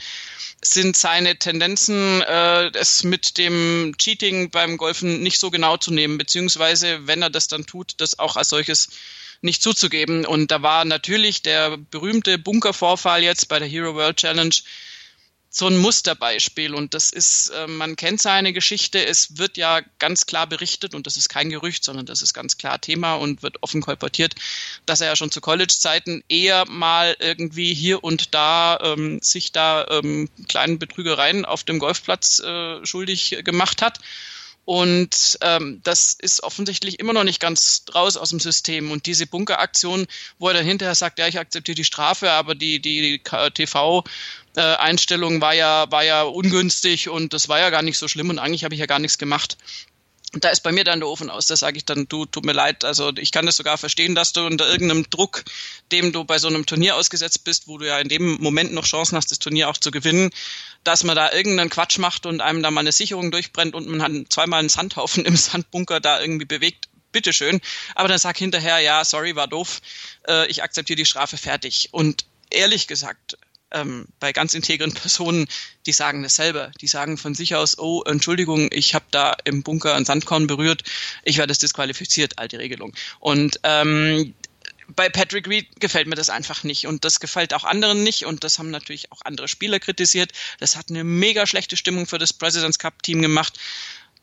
sind seine Tendenzen, äh, es mit dem Cheating beim Golfen nicht so genau zu nehmen, beziehungsweise, wenn er das dann tut, das auch als solches nicht zuzugeben. Und da war natürlich der berühmte Bunkervorfall jetzt bei der Hero World Challenge so ein Musterbeispiel. Und das ist, äh, man kennt seine Geschichte, es wird ja ganz klar berichtet und das ist kein Gerücht, sondern das ist ganz klar Thema und wird offen kolportiert, dass er ja schon zu College-Zeiten eher mal irgendwie hier und da ähm, sich da ähm, kleinen Betrügereien auf dem Golfplatz äh, schuldig gemacht hat. Und ähm, das ist offensichtlich immer noch nicht ganz raus aus dem System. Und diese Bunkeraktion, wo er dann hinterher sagt, ja, ich akzeptiere die Strafe, aber die, die TV-Einstellung war ja, war ja ungünstig und das war ja gar nicht so schlimm und eigentlich habe ich ja gar nichts gemacht. Und da ist bei mir dann der Ofen aus. Da sage ich dann, du, tut mir leid. Also ich kann das sogar verstehen, dass du unter irgendeinem Druck, dem du bei so einem Turnier ausgesetzt bist, wo du ja in dem Moment noch Chancen hast, das Turnier auch zu gewinnen, dass man da irgendeinen Quatsch macht und einem da mal eine Sicherung durchbrennt und man hat zweimal einen Sandhaufen im Sandbunker da irgendwie bewegt. Bitteschön. Aber dann sag hinterher, ja, sorry, war doof. Äh, ich akzeptiere die Strafe fertig. Und ehrlich gesagt, ähm, bei ganz integren Personen, die sagen das selber. Die sagen von sich aus, oh, Entschuldigung, ich habe da im Bunker ein Sandkorn berührt, ich werde es disqualifiziert, alte Regelung. Und ähm, bei Patrick Reed gefällt mir das einfach nicht und das gefällt auch anderen nicht und das haben natürlich auch andere Spieler kritisiert. Das hat eine mega schlechte Stimmung für das President's Cup Team gemacht.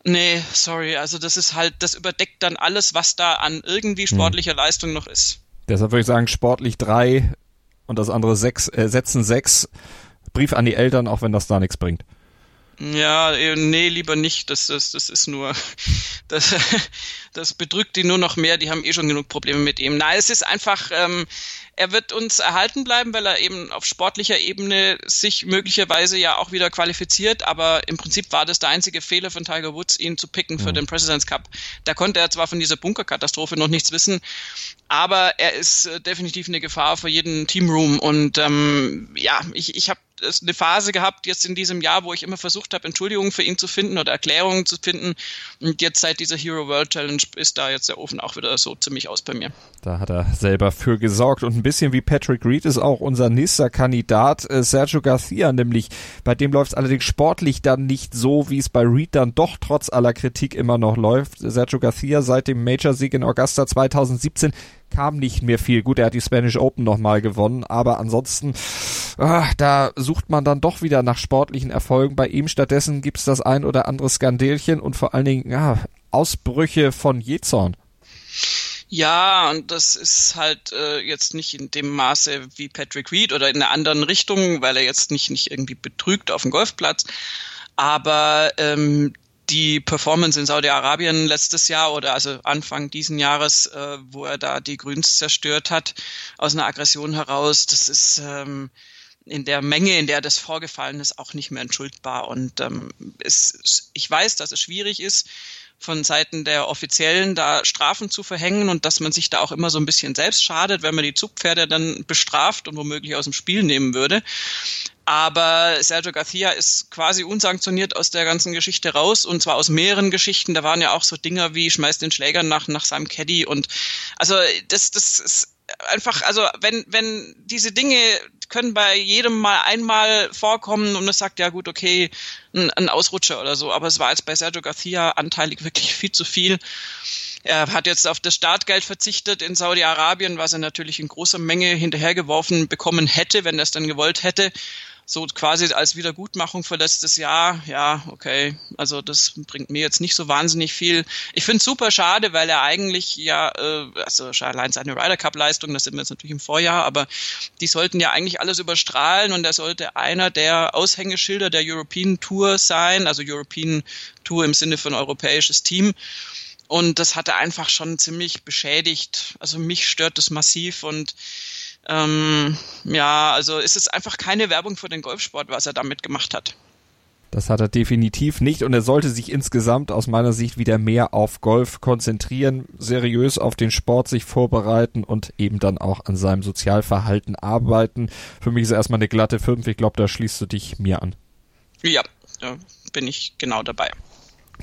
Nee, sorry, also das ist halt, das überdeckt dann alles, was da an irgendwie hm. sportlicher hm. Leistung noch ist. Deshalb würde ich sagen, sportlich drei, und das andere sechs, äh, setzen sechs. Brief an die Eltern, auch wenn das da nichts bringt. Ja, äh, nee, lieber nicht. Das, das, das ist nur, (laughs) das, (laughs) das bedrückt die nur noch mehr. Die haben eh schon genug Probleme mit ihm. Nein, es ist einfach, ähm, er wird uns erhalten bleiben, weil er eben auf sportlicher Ebene sich möglicherweise ja auch wieder qualifiziert. Aber im Prinzip war das der einzige Fehler von Tiger Woods, ihn zu picken für mhm. den President's Cup. Da konnte er zwar von dieser Bunkerkatastrophe noch nichts wissen, aber er ist äh, definitiv eine Gefahr für jeden Teamroom. Und ähm, ja, ich, ich habe eine Phase gehabt jetzt in diesem Jahr, wo ich immer versucht habe, Entschuldigungen für ihn zu finden oder Erklärungen zu finden. Und jetzt seit dieser Hero World Challenge ist da jetzt der Ofen auch wieder so ziemlich aus bei mir. Da hat er selber für gesorgt. Und ein bisschen wie Patrick Reed ist auch unser nächster Kandidat äh, Sergio Garcia, nämlich bei dem läuft es allerdings sportlich dann nicht so, wie es bei Reed dann doch trotz aller Kritik immer noch läuft. Sergio Garcia seit dem Major-Sieg in Augusta 2017 kam nicht mehr viel. Gut, er hat die Spanish Open nochmal gewonnen, aber ansonsten, ah, da sucht man dann doch wieder nach sportlichen Erfolgen. Bei ihm stattdessen gibt's das ein oder andere Skandelchen und vor allen Dingen ja, Ausbrüche von Jezorn. Ja, und das ist halt äh, jetzt nicht in dem Maße wie Patrick Reed oder in einer anderen Richtung, weil er jetzt nicht, nicht irgendwie betrügt auf dem Golfplatz. Aber ähm, die Performance in Saudi-Arabien letztes Jahr oder also Anfang diesen Jahres, äh, wo er da die Grüns zerstört hat, aus einer Aggression heraus, das ist ähm, in der Menge, in der das vorgefallen ist, auch nicht mehr entschuldbar. Und ähm, es, ich weiß, dass es schwierig ist, von Seiten der Offiziellen da Strafen zu verhängen und dass man sich da auch immer so ein bisschen selbst schadet, wenn man die Zugpferde dann bestraft und womöglich aus dem Spiel nehmen würde. Aber Sergio Garcia ist quasi unsanktioniert aus der ganzen Geschichte raus und zwar aus mehreren Geschichten. Da waren ja auch so Dinger wie schmeißt den Schläger nach, nach seinem Caddy und also das, das ist einfach, also wenn, wenn diese Dinge können bei jedem mal einmal vorkommen und es sagt, ja gut, okay, ein, ein Ausrutscher oder so, aber es war jetzt bei Sergio Garcia anteilig wirklich viel zu viel. Er hat jetzt auf das Startgeld verzichtet in Saudi-Arabien, was er natürlich in großer Menge hinterhergeworfen bekommen hätte, wenn er es dann gewollt hätte so quasi als Wiedergutmachung für letztes Jahr, ja, okay, also das bringt mir jetzt nicht so wahnsinnig viel. Ich finde es super schade, weil er eigentlich ja, äh, also allein seine Ryder Cup Leistung, das sind wir jetzt natürlich im Vorjahr, aber die sollten ja eigentlich alles überstrahlen und er sollte einer der Aushängeschilder der European Tour sein, also European Tour im Sinne von europäisches Team. Und das hat er einfach schon ziemlich beschädigt. Also mich stört das massiv und ähm, ja, also ist es einfach keine Werbung für den Golfsport, was er damit gemacht hat. Das hat er definitiv nicht und er sollte sich insgesamt aus meiner Sicht wieder mehr auf Golf konzentrieren, seriös auf den Sport sich vorbereiten und eben dann auch an seinem Sozialverhalten arbeiten. Für mich ist er erstmal eine glatte 5. Ich glaube, da schließt du dich mir an. Ja, da bin ich genau dabei.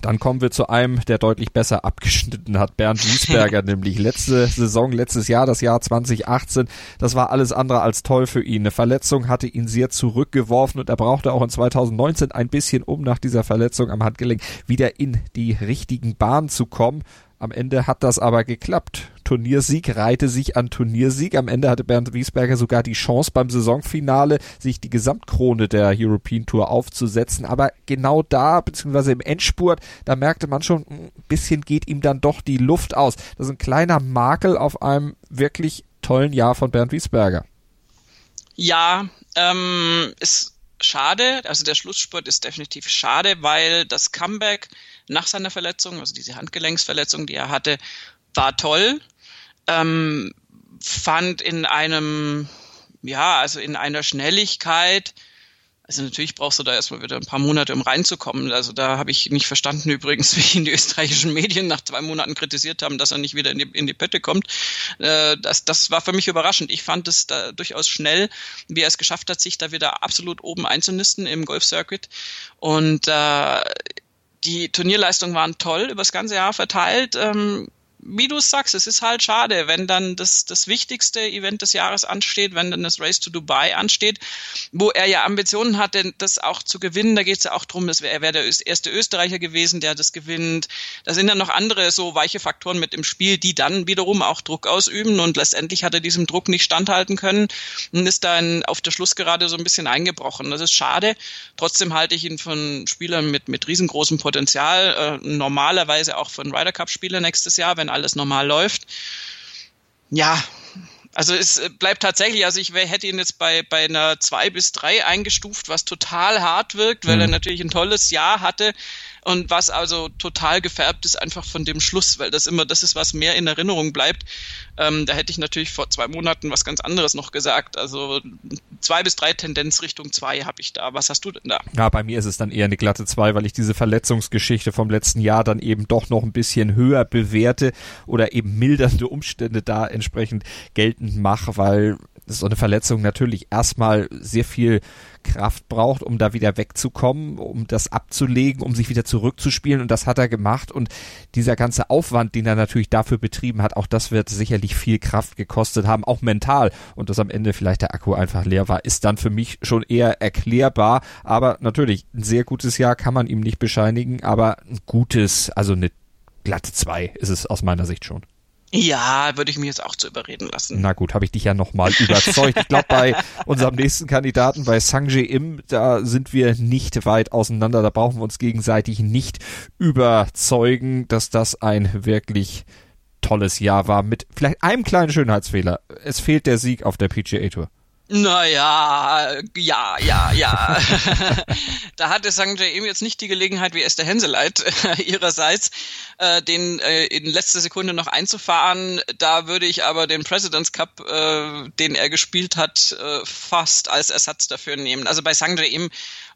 Dann kommen wir zu einem, der deutlich besser abgeschnitten hat, Bernd (laughs) Wiesberger, nämlich letzte Saison, letztes Jahr, das Jahr 2018. Das war alles andere als toll für ihn. Eine Verletzung hatte ihn sehr zurückgeworfen und er brauchte auch in 2019 ein bisschen, um nach dieser Verletzung am Handgelenk wieder in die richtigen Bahnen zu kommen. Am Ende hat das aber geklappt. Turniersieg reihte sich an Turniersieg. Am Ende hatte Bernd Wiesberger sogar die Chance beim Saisonfinale, sich die Gesamtkrone der European Tour aufzusetzen. Aber genau da, beziehungsweise im Endspurt, da merkte man schon, ein bisschen geht ihm dann doch die Luft aus. Das ist ein kleiner Makel auf einem wirklich tollen Jahr von Bernd Wiesberger. Ja, ähm, ist schade. Also der Schlussspurt ist definitiv schade, weil das Comeback nach seiner Verletzung, also diese Handgelenksverletzung, die er hatte, war toll. Ähm, fand in einem, ja, also in einer Schnelligkeit, also natürlich brauchst du da erstmal wieder ein paar Monate, um reinzukommen. Also da habe ich nicht verstanden übrigens, (laughs) wie ihn die österreichischen Medien nach zwei Monaten kritisiert haben, dass er nicht wieder in die, in die Pötte kommt. Äh, das, das war für mich überraschend. Ich fand es da durchaus schnell, wie er es geschafft hat, sich da wieder absolut oben einzunisten im Golf-Circuit. Und äh, die Turnierleistungen waren toll über das ganze Jahr verteilt. Ähm, wie du sagst, es ist halt schade, wenn dann das, das wichtigste Event des Jahres ansteht, wenn dann das Race to Dubai ansteht, wo er ja Ambitionen hatte, das auch zu gewinnen. Da geht es ja auch darum, dass er wäre der erste Österreicher gewesen, der das gewinnt. Da sind dann noch andere so weiche Faktoren mit im Spiel, die dann wiederum auch Druck ausüben und letztendlich hat er diesem Druck nicht standhalten können und ist dann auf der Schlussgerade so ein bisschen eingebrochen. Das ist schade. Trotzdem halte ich ihn von Spielern mit, mit riesengroßem Potenzial, äh, normalerweise auch von Ryder Cup Spieler nächstes Jahr, wenn alles normal läuft. Ja, also es bleibt tatsächlich, also ich hätte ihn jetzt bei, bei einer zwei bis drei eingestuft, was total hart wirkt, weil mhm. er natürlich ein tolles Jahr hatte und was also total gefärbt ist einfach von dem Schluss, weil das immer das ist, was mehr in Erinnerung bleibt. Ähm, da hätte ich natürlich vor zwei Monaten was ganz anderes noch gesagt. Also zwei bis drei Tendenz Richtung zwei habe ich da. Was hast du denn da? Ja, bei mir ist es dann eher eine glatte zwei, weil ich diese Verletzungsgeschichte vom letzten Jahr dann eben doch noch ein bisschen höher bewerte oder eben mildernde Umstände da entsprechend geltend mache, weil so eine Verletzung natürlich erstmal sehr viel Kraft braucht, um da wieder wegzukommen, um das abzulegen, um sich wieder zurückzuspielen. Und das hat er gemacht. Und dieser ganze Aufwand, den er natürlich dafür betrieben hat, auch das wird sicherlich viel Kraft gekostet haben, auch mental. Und dass am Ende vielleicht der Akku einfach leer war, ist dann für mich schon eher erklärbar. Aber natürlich, ein sehr gutes Jahr kann man ihm nicht bescheinigen, aber ein gutes, also eine glatte zwei ist es aus meiner Sicht schon. Ja, würde ich mich jetzt auch zu überreden lassen. Na gut, habe ich dich ja nochmal überzeugt. Ich glaube, bei (laughs) unserem nächsten Kandidaten, bei Sangje Im, da sind wir nicht weit auseinander. Da brauchen wir uns gegenseitig nicht überzeugen, dass das ein wirklich tolles Jahr war mit vielleicht einem kleinen Schönheitsfehler. Es fehlt der Sieg auf der PGA Tour. Naja, ja, ja, ja. (laughs) da hatte St. eben jetzt nicht die Gelegenheit wie Esther Henseleit äh, ihrerseits, äh, den äh, in letzter Sekunde noch einzufahren. Da würde ich aber den President's Cup, äh, den er gespielt hat, äh, fast als Ersatz dafür nehmen. Also bei St. eben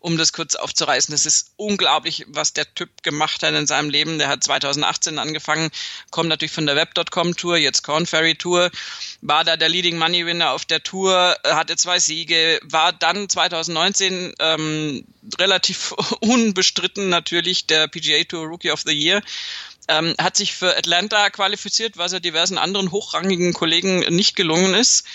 um das kurz aufzureißen. Es ist unglaublich, was der Typ gemacht hat in seinem Leben. Der hat 2018 angefangen, kommt natürlich von der Web.com Tour, jetzt Corn Ferry Tour, war da der Leading Money Winner auf der Tour, hatte zwei Siege, war dann 2019 ähm, relativ (laughs) unbestritten natürlich der PGA Tour Rookie of the Year. Ähm, hat sich für Atlanta qualifiziert, was er diversen anderen hochrangigen Kollegen nicht gelungen ist.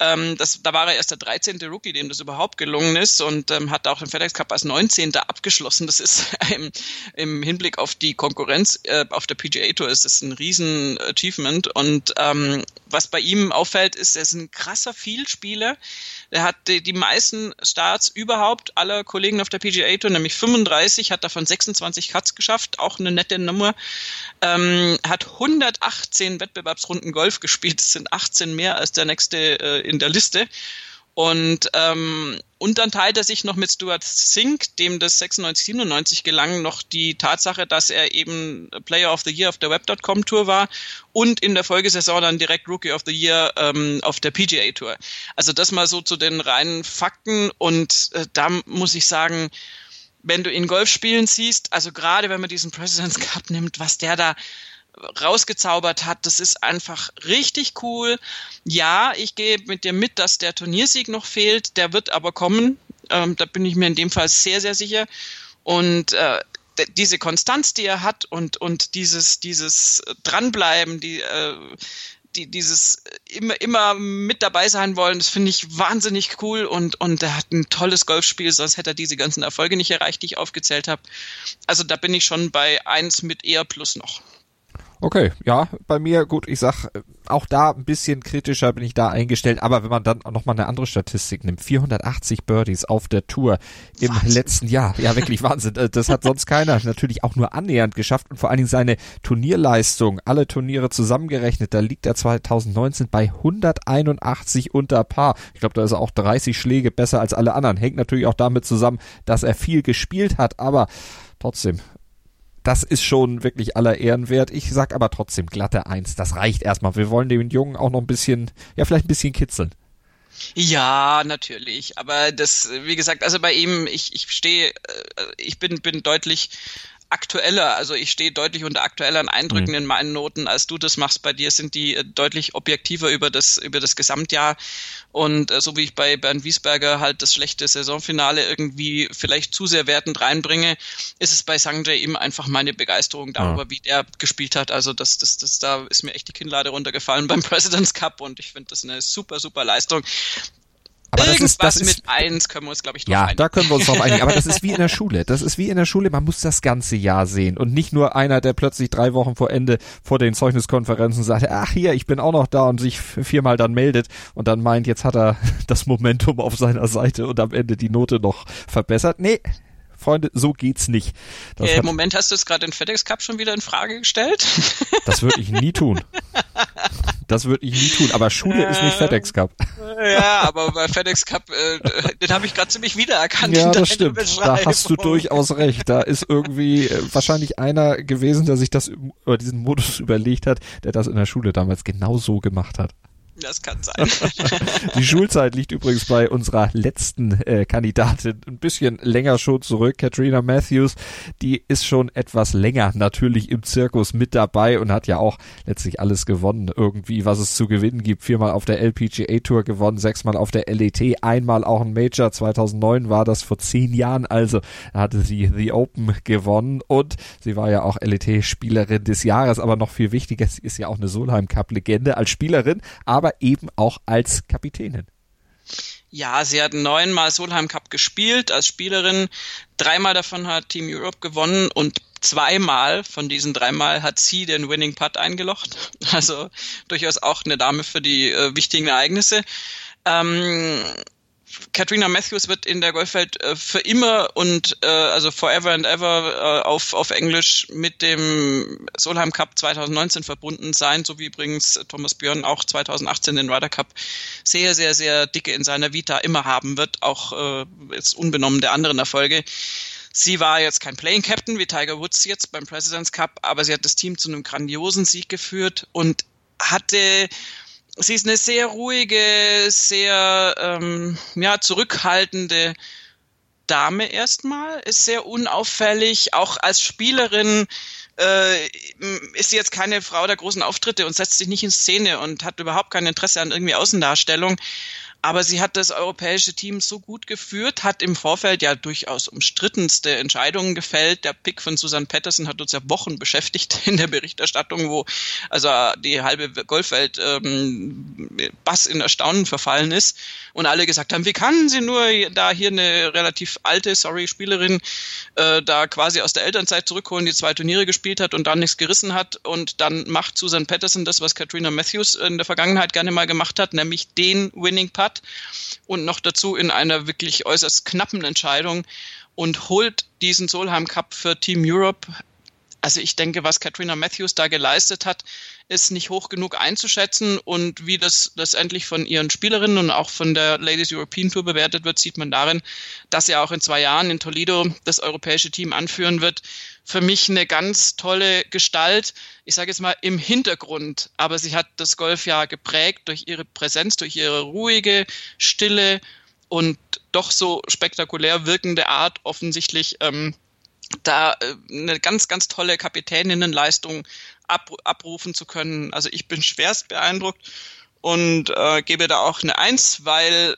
Ähm, das, da war er erst der 13. Rookie, dem das überhaupt gelungen ist und ähm, hat auch den FedEx Cup als 19. abgeschlossen. Das ist (laughs) im, im Hinblick auf die Konkurrenz äh, auf der PGA Tour ist das ein riesen Achievement und ähm, was bei ihm auffällt, ist, er ist ein krasser Vielspieler. Er hat die, die meisten Starts überhaupt aller Kollegen auf der PGA Tour, nämlich 35, hat davon 26 Cuts geschafft, auch eine nette Nummer. Ähm, hat 118 Wettbewerbsrunden Golf gespielt, das sind 18 mehr als der nächste äh, in der Liste. Und, ähm, und dann teilt er sich noch mit Stuart Sink, dem das 96, 97 gelang, noch die Tatsache, dass er eben Player of the Year auf der Web.com Tour war und in der Folgesaison dann direkt Rookie of the Year ähm, auf der PGA Tour. Also das mal so zu den reinen Fakten und äh, da muss ich sagen, wenn du ihn Golf spielen siehst, also gerade wenn man diesen President's Cup nimmt, was der da rausgezaubert hat. Das ist einfach richtig cool. Ja, ich gehe mit dir mit, dass der Turniersieg noch fehlt. Der wird aber kommen. Ähm, da bin ich mir in dem Fall sehr, sehr sicher. Und äh, diese Konstanz, die er hat und, und dieses, dieses Dranbleiben, die, äh, die, dieses immer, immer mit dabei sein wollen, das finde ich wahnsinnig cool und, und er hat ein tolles Golfspiel, sonst hätte er diese ganzen Erfolge nicht erreicht, die ich aufgezählt habe. Also da bin ich schon bei eins mit eher plus noch. Okay, ja, bei mir, gut, ich sag, auch da ein bisschen kritischer bin ich da eingestellt, aber wenn man dann nochmal eine andere Statistik nimmt, 480 Birdies auf der Tour im Wahnsinn. letzten Jahr, ja wirklich Wahnsinn, äh, das hat sonst keiner. Natürlich auch nur annähernd geschafft und vor allen Dingen seine Turnierleistung, alle Turniere zusammengerechnet, da liegt er 2019 bei 181 unter Paar. Ich glaube, da ist er auch 30 Schläge besser als alle anderen, hängt natürlich auch damit zusammen, dass er viel gespielt hat, aber trotzdem, das ist schon wirklich aller Ehren wert. Ich sag aber trotzdem glatte Eins. Das reicht erstmal. Wir wollen den Jungen auch noch ein bisschen, ja, vielleicht ein bisschen kitzeln. Ja, natürlich. Aber das, wie gesagt, also bei ihm, ich, ich stehe, äh, ich bin, bin deutlich aktueller. Also ich stehe deutlich unter aktuelleren Eindrücken mhm. in meinen Noten, als du das machst. Bei dir sind die äh, deutlich objektiver über das, über das Gesamtjahr. Und äh, so wie ich bei Bernd Wiesberger halt das schlechte Saisonfinale irgendwie vielleicht zu sehr wertend reinbringe, ist es bei Sanjay eben einfach meine Begeisterung darüber, ja. wie der gespielt hat. Also das, das, das, da ist mir echt die Kinnlade runtergefallen (laughs) beim President's Cup und ich finde das eine super, super Leistung. Aber Irgendwas das ist, das ist, mit eins können wir uns, glaube ich, Ja, einigen. da können wir uns drauf einigen. Aber das ist wie in der (laughs) Schule. Das ist wie in der Schule. Man muss das ganze Jahr sehen und nicht nur einer, der plötzlich drei Wochen vor Ende vor den Zeugniskonferenzen sagt, ach hier, ich bin auch noch da und sich viermal dann meldet und dann meint, jetzt hat er (laughs) das Momentum auf seiner Seite und am Ende die Note noch verbessert. Nee, Freunde, so geht's nicht. Das äh, Im Moment hast du es gerade den FedEx Cup schon wieder in Frage gestellt. Das würde ich nie tun. (laughs) Das würde ich nie tun. Aber Schule äh, ist nicht FedEx Cup. Ja, aber bei FedEx Cup, äh, den habe ich gerade ziemlich wiedererkannt. Ja, das stimmt. Da hast du durchaus recht. Da ist irgendwie äh, wahrscheinlich einer gewesen, der sich das über diesen Modus überlegt hat, der das in der Schule damals genau so gemacht hat. Das kann sein. (laughs) Die Schulzeit liegt übrigens bei unserer letzten äh, Kandidatin ein bisschen länger schon zurück. Katrina Matthews, die ist schon etwas länger natürlich im Zirkus mit dabei und hat ja auch letztlich alles gewonnen irgendwie, was es zu gewinnen gibt. Viermal auf der LPGA Tour gewonnen, sechsmal auf der LET, einmal auch ein Major. 2009 war das vor zehn Jahren also. Hatte sie The Open gewonnen und sie war ja auch LET-Spielerin des Jahres, aber noch viel wichtiger, sie ist ja auch eine Solheim Cup Legende als Spielerin, aber aber eben auch als Kapitänin. Ja, sie hat neunmal Solheim Cup gespielt als Spielerin. Dreimal davon hat Team Europe gewonnen und zweimal von diesen dreimal hat sie den Winning Putt eingelocht. Also durchaus auch eine Dame für die äh, wichtigen Ereignisse. Ähm, Katrina Matthews wird in der Golfwelt äh, für immer und äh, also forever and ever äh, auf, auf Englisch mit dem Solheim Cup 2019 verbunden sein, so wie übrigens Thomas Björn auch 2018 den Ryder Cup sehr, sehr, sehr dicke in seiner Vita immer haben wird, auch äh, jetzt unbenommen der anderen Erfolge. Sie war jetzt kein Playing Captain wie Tiger Woods jetzt beim President's Cup, aber sie hat das Team zu einem grandiosen Sieg geführt und hatte sie ist eine sehr ruhige, sehr ähm, ja, zurückhaltende Dame erstmal, ist sehr unauffällig, auch als Spielerin äh, ist sie jetzt keine Frau der großen Auftritte und setzt sich nicht in Szene und hat überhaupt kein Interesse an irgendwie Außendarstellung. Aber sie hat das europäische Team so gut geführt, hat im Vorfeld ja durchaus umstrittenste Entscheidungen gefällt. Der Pick von Susan Patterson hat uns ja Wochen beschäftigt (laughs) in der Berichterstattung, wo also die halbe Golfwelt ähm, Bass in Erstaunen verfallen ist. Und alle gesagt haben, wie kann sie nur da hier eine relativ alte, sorry, Spielerin äh, da quasi aus der Elternzeit zurückholen, die zwei Turniere gespielt hat und dann nichts gerissen hat. Und dann macht Susan Patterson das, was Katrina Matthews in der Vergangenheit gerne mal gemacht hat, nämlich den Winning Putt hat und noch dazu in einer wirklich äußerst knappen Entscheidung und holt diesen Solheim Cup für Team Europe. Also ich denke, was Katrina Matthews da geleistet hat, ist nicht hoch genug einzuschätzen und wie das letztendlich von ihren Spielerinnen und auch von der Ladies European Tour bewertet wird, sieht man darin, dass er auch in zwei Jahren in Toledo das europäische Team anführen wird. Für mich eine ganz tolle Gestalt, ich sage jetzt mal im Hintergrund, aber sie hat das Golfjahr geprägt durch ihre Präsenz, durch ihre ruhige, stille und doch so spektakulär wirkende Art offensichtlich. Ähm, da äh, eine ganz, ganz tolle Kapitäninnenleistung ab, abrufen zu können. Also ich bin schwerst beeindruckt und äh, gebe da auch eine Eins, weil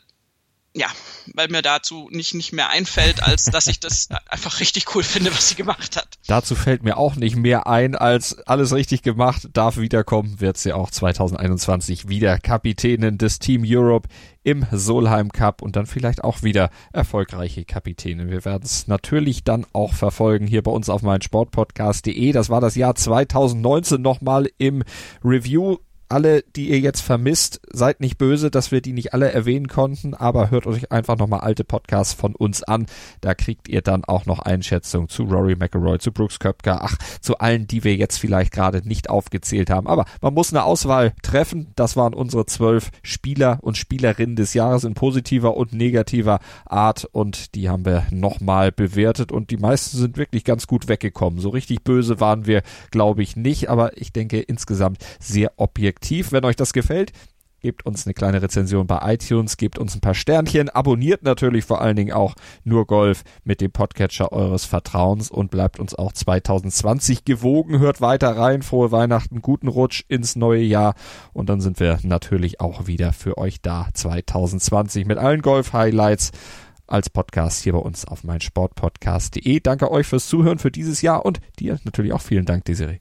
ja, weil mir dazu nicht, nicht mehr einfällt, als dass ich das (laughs) einfach richtig cool finde, was sie gemacht hat. Dazu fällt mir auch nicht mehr ein, als alles richtig gemacht, darf wiederkommen, wird sie auch 2021 wieder Kapitänin des Team Europe im Solheim Cup und dann vielleicht auch wieder erfolgreiche Kapitänin. Wir werden es natürlich dann auch verfolgen hier bei uns auf meinsportpodcast.de. Das war das Jahr 2019 nochmal im Review alle, die ihr jetzt vermisst, seid nicht böse, dass wir die nicht alle erwähnen konnten, aber hört euch einfach nochmal alte Podcasts von uns an. Da kriegt ihr dann auch noch Einschätzungen zu Rory McElroy, zu Brooks Köpker, ach, zu allen, die wir jetzt vielleicht gerade nicht aufgezählt haben. Aber man muss eine Auswahl treffen. Das waren unsere zwölf Spieler und Spielerinnen des Jahres in positiver und negativer Art und die haben wir nochmal bewertet und die meisten sind wirklich ganz gut weggekommen. So richtig böse waren wir, glaube ich, nicht, aber ich denke insgesamt sehr objektiv objektiv. Wenn euch das gefällt, gebt uns eine kleine Rezension bei iTunes, gebt uns ein paar Sternchen, abonniert natürlich vor allen Dingen auch nur Golf mit dem Podcatcher eures Vertrauens und bleibt uns auch 2020 gewogen. Hört weiter rein, frohe Weihnachten, guten Rutsch ins neue Jahr und dann sind wir natürlich auch wieder für euch da 2020 mit allen Golf-Highlights als Podcast hier bei uns auf meinsportpodcast.de. Danke euch fürs Zuhören für dieses Jahr und dir natürlich auch vielen Dank, Desiree.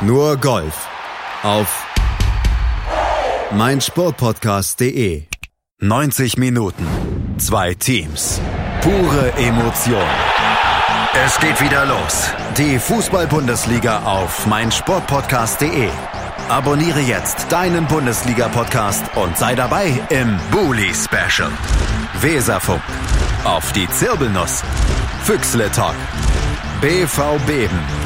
Nur Golf auf meinsportpodcast.de. 90 Minuten, zwei Teams, pure Emotion. Es geht wieder los. Die Fußball-Bundesliga auf meinsportpodcast.de. Abonniere jetzt deinen Bundesliga-Podcast und sei dabei im Bully Special. Weserfunk. Auf die Zirbelnuss. Füchsle Talk. BV Beben.